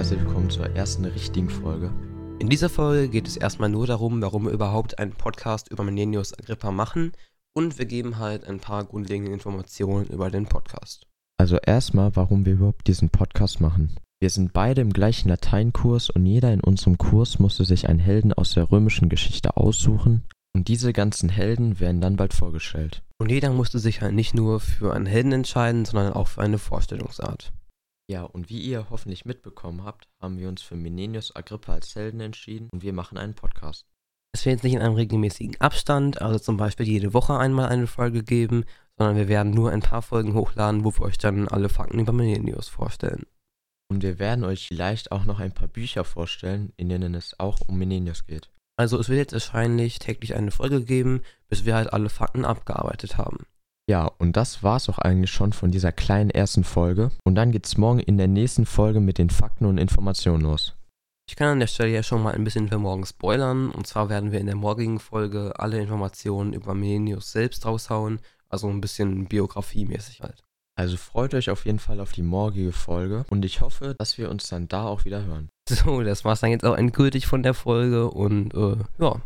herzlich willkommen zur ersten richtigen Folge. In dieser Folge geht es erstmal nur darum, warum wir überhaupt einen Podcast über Menenius Agrippa machen und wir geben halt ein paar grundlegende Informationen über den Podcast. Also erstmal, warum wir überhaupt diesen Podcast machen. Wir sind beide im gleichen Lateinkurs und jeder in unserem Kurs musste sich einen Helden aus der römischen Geschichte aussuchen und diese ganzen Helden werden dann bald vorgestellt. Und jeder musste sich halt nicht nur für einen Helden entscheiden, sondern auch für eine Vorstellungsart. Ja, und wie ihr hoffentlich mitbekommen habt, haben wir uns für Menenius Agrippa als Helden entschieden und wir machen einen Podcast. Es wird jetzt nicht in einem regelmäßigen Abstand, also zum Beispiel jede Woche einmal eine Folge geben, sondern wir werden nur ein paar Folgen hochladen, wo wir euch dann alle Fakten über Menenius vorstellen. Und wir werden euch vielleicht auch noch ein paar Bücher vorstellen, in denen es auch um Menenius geht. Also es wird jetzt wahrscheinlich täglich eine Folge geben, bis wir halt alle Fakten abgearbeitet haben. Ja, und das war's auch eigentlich schon von dieser kleinen ersten Folge. Und dann geht's morgen in der nächsten Folge mit den Fakten und Informationen los. Ich kann an der Stelle ja schon mal ein bisschen für morgen spoilern. Und zwar werden wir in der morgigen Folge alle Informationen über Menenius selbst raushauen. Also ein bisschen biografiemäßig halt. Also freut euch auf jeden Fall auf die morgige Folge und ich hoffe, dass wir uns dann da auch wieder hören. So, das war's dann jetzt auch endgültig von der Folge und äh, ja.